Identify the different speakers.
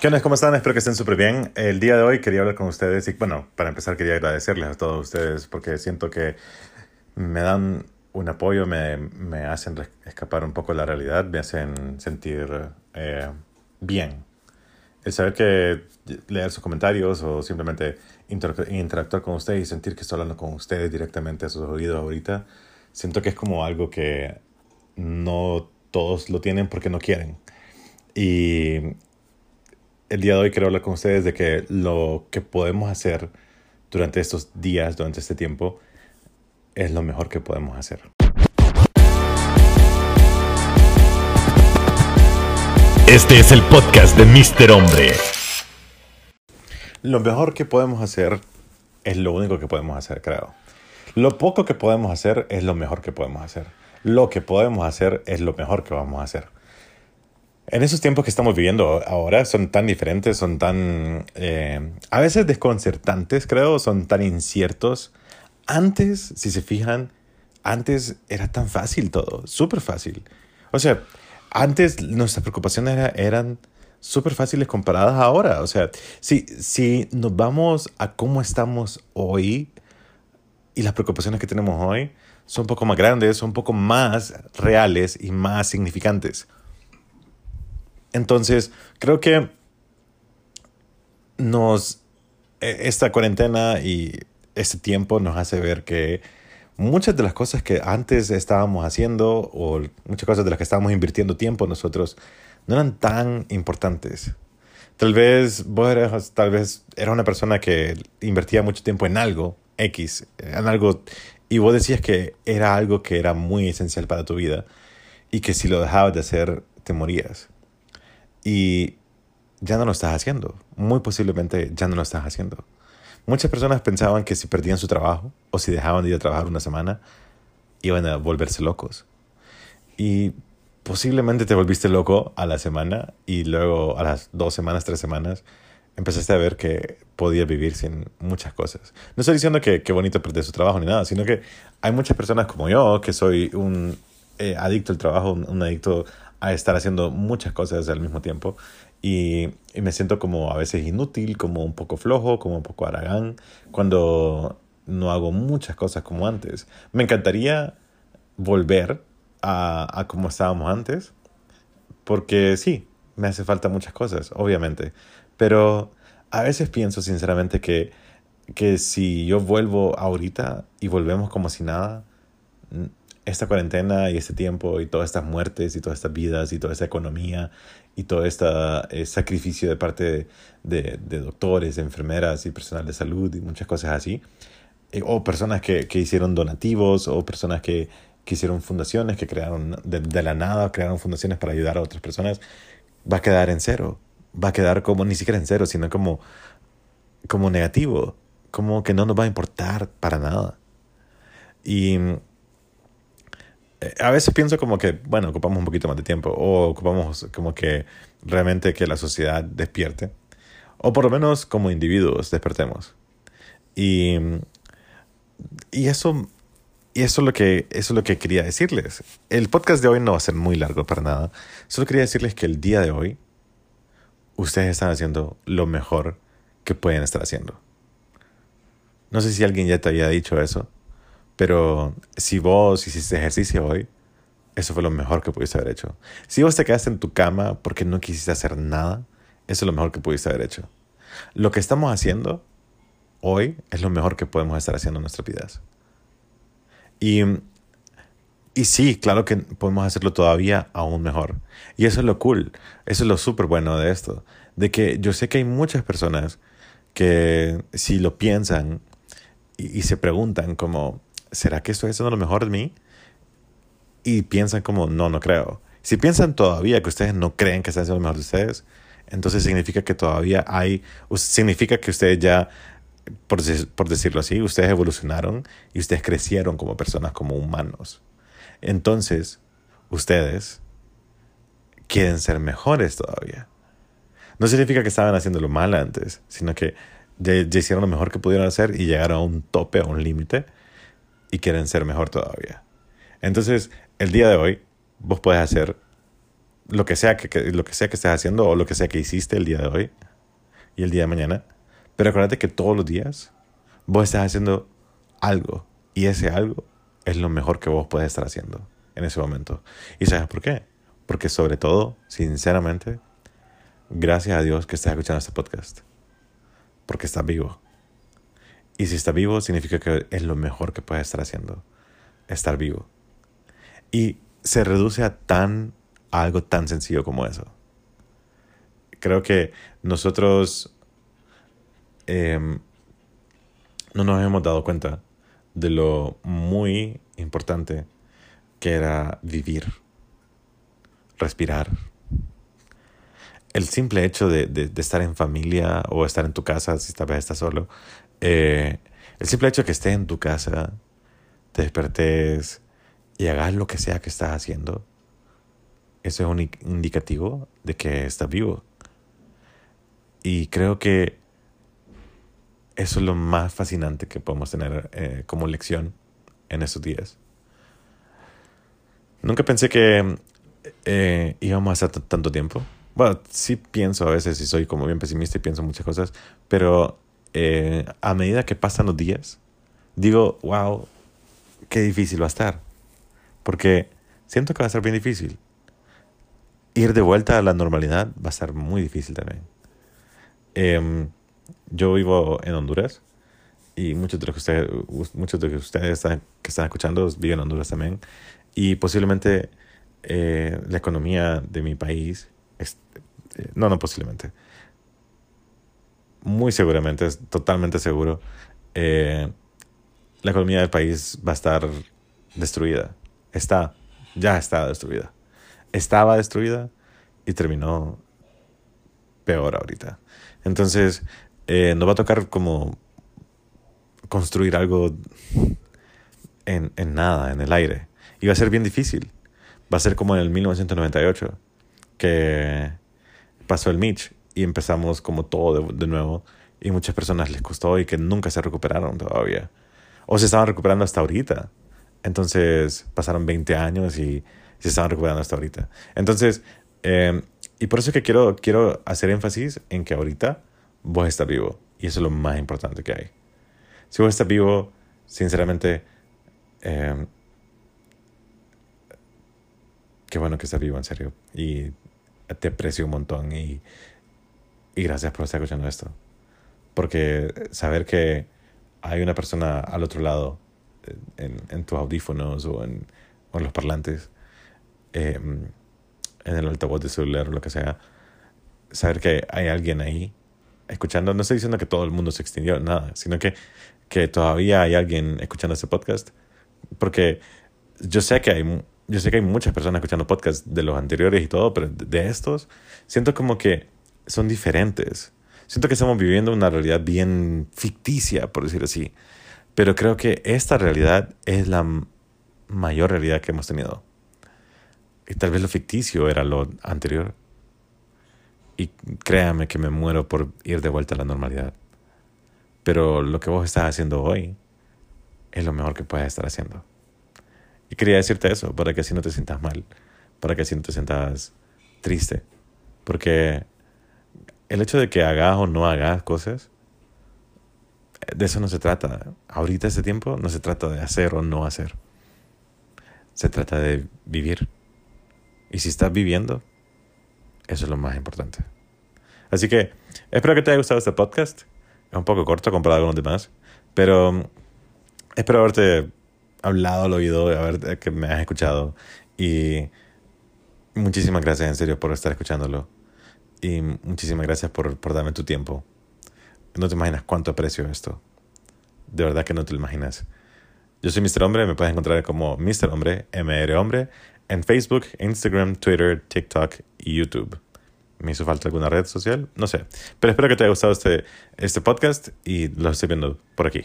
Speaker 1: ¿Qué onda? ¿Cómo están? Espero que estén súper bien. El día de hoy quería hablar con ustedes y bueno, para empezar quería agradecerles a todos ustedes porque siento que me dan un apoyo, me, me hacen escapar un poco de la realidad, me hacen sentir eh, bien. El saber que leer sus comentarios o simplemente interactuar con ustedes y sentir que estoy hablando con ustedes directamente a sus oídos ahorita, siento que es como algo que no todos lo tienen porque no quieren. Y el día de hoy quiero hablar con ustedes de que lo que podemos hacer durante estos días, durante este tiempo, es lo mejor que podemos hacer.
Speaker 2: Este es el podcast de Mr. Hombre.
Speaker 1: Lo mejor que podemos hacer es lo único que podemos hacer, creo. Lo poco que podemos hacer es lo mejor que podemos hacer. Lo que podemos hacer es lo mejor que vamos a hacer. En esos tiempos que estamos viviendo ahora son tan diferentes, son tan eh, a veces desconcertantes, creo, son tan inciertos. Antes, si se fijan, antes era tan fácil todo, súper fácil. O sea, antes nuestras preocupaciones eran súper fáciles comparadas ahora. O sea, si, si nos vamos a cómo estamos hoy y las preocupaciones que tenemos hoy, son un poco más grandes, son un poco más reales y más significantes. Entonces, creo que nos, e, esta cuarentena y este tiempo nos hace ver que muchas de las cosas que antes estábamos haciendo o muchas cosas de las que estábamos invirtiendo tiempo nosotros no eran tan importantes. Tal vez vos eras, tal vez era una persona que invertía mucho tiempo en algo, X, en algo, y vos decías que era algo que era muy esencial para tu vida y que si lo dejabas de hacer te morías y ya no lo estás haciendo. Muy posiblemente ya no lo estás haciendo. Muchas personas pensaban que si perdían su trabajo o si dejaban de ir a trabajar una semana, iban a volverse locos. Y posiblemente te volviste loco a la semana y luego a las dos semanas, tres semanas, empezaste a ver que podías vivir sin muchas cosas. No estoy diciendo que qué bonito perder su trabajo ni nada, sino que hay muchas personas como yo, que soy un eh, adicto al trabajo, un adicto a estar haciendo muchas cosas al mismo tiempo y, me siento como a veces inútil, como un poco flojo, como un poco aragán cuando no hago muchas cosas como antes. Me encantaría volver a, a como estábamos antes porque sí, me hace falta muchas cosas, obviamente, pero a veces pienso sinceramente que, que si yo vuelvo ahorita y volvemos como si nada, esta cuarentena y este tiempo y todas estas muertes y todas estas vidas y toda esta economía y todo este sacrificio de parte de, doctores, de enfermeras y personal de salud y muchas cosas así, eh, o personas que, hicieron donativos o personas que, que hicieron fundaciones, que crearon de, la nada, crearon fundaciones para ayudar a otras personas, va a quedar en cero, va a quedar como ni siquiera en cero, sino como, como negativo, como que no nos va a importar para nada. Y a veces pienso como que, bueno, ocupamos un poquito más de tiempo o ocupamos como que realmente que la sociedad despierte o por lo menos como individuos despertemos. Y, y eso y eso es lo que eso es lo que quería decirles. El podcast de hoy no va a ser muy largo para nada. Solo quería decirles que el día de hoy ustedes están haciendo lo mejor que pueden estar haciendo. No sé si alguien ya te había dicho eso, pero si vos hiciste ejercicio hoy, eso fue lo mejor que pudiste haber hecho. Si vos te quedaste en tu cama porque no quisiste hacer nada, eso es lo mejor que pudiste haber hecho. Lo que estamos haciendo hoy es lo mejor que podemos estar haciendo en nuestras vidas. Y, y sí, claro que podemos hacerlo todavía aún mejor. Y eso es lo cool, eso es lo súper bueno de esto. De que yo sé que hay muchas personas que si lo piensan y se preguntan como, ¿será que estoy haciendo lo mejor de mí? Y piensan como, no, no creo. Si piensan todavía que ustedes no creen que están haciendo lo mejor de ustedes, entonces significa que todavía hay, significa que ustedes ya, por, por decirlo así, ustedes evolucionaron y ustedes crecieron como personas, como humanos. Entonces, ustedes quieren ser mejores todavía. No significa que estaban haciendo lo mal antes, sino que ya, ya, hicieron lo mejor que pudieron hacer y llegaron a un tope, a un límite, y quieren ser mejor todavía. Entonces, el día de hoy, vos puedes hacer lo que sea que, que- lo que sea que estés haciendo o lo que sea que hiciste el día de hoy y el día de mañana. Pero acuérdate que todos los días vos estás haciendo algo y ese algo es lo mejor que vos puedes estar haciendo en ese momento. ¿Y sabes por qué? Porque sobre todo, sinceramente, gracias a Dios que estás escuchando este podcast. Porque estás vivo. Y si estás vivo significa que es lo mejor que puedes estar haciendo. Estar vivo. Y se reduce a tan algo tan sencillo como eso. Creo que nosotros em, no nos hemos dado cuenta de lo muy importante que era vivir, respirar. El simple hecho de, de- estar en familia o estar en tu casa, si tal vez estás solo, eh, el simple hecho de que estés en tu casa, te despertes y hagas lo que sea que estás haciendo, eso es un indicativo de que estás vivo. Y creo que eso es lo más fascinante que podemos tener eh, como lección en estos días. Nunca pensé que eh, íbamos a estar tanto tiempo. Bueno, sí pienso a veces y soy como bien pesimista y pienso muchas cosas, pero eh, a medida que pasan los días, digo, wow, qué difícil va a estar. Porque siento que va a ser bien difícil. Ir de vuelta a la normalidad va a ser muy difícil también. Em, yo vivo en Honduras y muchos de los que ustedes, muchos de los que ustedes están, que están escuchando viven en Honduras también. Y posiblemente eh, la economía de mi país, eh, no, no posiblemente, muy seguramente, es totalmente seguro, eh, la economía del país va a estar destruida. Está, ya está destruida. Estaba destruida y terminó peor ahorita. Entonces, eh, nos va a tocar como construir algo en, en nada, en el aire. Y va a ser bien difícil. Va a ser como en el 1998, que pasó el Mitch y empezamos como todo de, nuevo. Y muchas personas les costó y que nunca se recuperaron todavía. O se estaban recuperando hasta ahorita. Entonces pasaron 20 años y se estaban recuperando hasta ahorita. Entonces, eh, y por eso es que quiero, quiero hacer énfasis en que ahorita vos estás vivo. Y eso es lo más importante que hay. Si vos estás vivo, sinceramente, eh, qué bueno que estás vivo, en serio. Y te aprecio un montón y, y gracias por estar escuchando esto. Porque saber que hay una persona al otro lado, eh, en, en tus audífonos o en, o en los parlantes, eh, en el altavoz de celular o lo que sea, saber que hay alguien ahí escuchando. No estoy diciendo que todo el mundo se extinguió, nada, sino que, que todavía hay alguien escuchando este podcast. Porque yo sé que hay, yo sé que hay muchas personas escuchando podcasts de los anteriores y todo, pero de- estos siento como que son diferentes. Siento que estamos viviendo una realidad bien ficticia, por decir así. Pero creo que esta realidad es la mayor realidad que hemos tenido. Y tal vez lo ficticio era lo anterior. Y créame que me muero por ir de vuelta a la normalidad. Pero lo que vos estás haciendo hoy es lo mejor que puedes estar haciendo. Y quería decirte eso, para que así no te sientas mal, para que así no te sientas triste. Porque el hecho de que hagas o no hagas cosas, de eso no se trata. Ahorita, este tiempo, no se trata de hacer o no hacer. Se trata de vivir. Y si estás viviendo, eso es lo más importante. Así que espero que te haya gustado este podcast. Es un poco corto comparado con los demás, pero mm, espero haberte hablado al oído, haber, que me has escuchado. Y muchísimas gracias en serio por estar escuchándolo. Y muchísimas gracias por, por darme tu tiempo. No te imaginas cuánto aprecio esto. De verdad que no te lo imaginas. Yo soy Mr. Hombre, me puedes encontrar como Mr. Hombre, MR Hombre, en Facebook, Instagram, Twitter, TikTok y YouTube. ¿Me hizo falta alguna red social? No sé. Pero espero que te haya gustado este, este podcast y lo estoy viendo por aquí.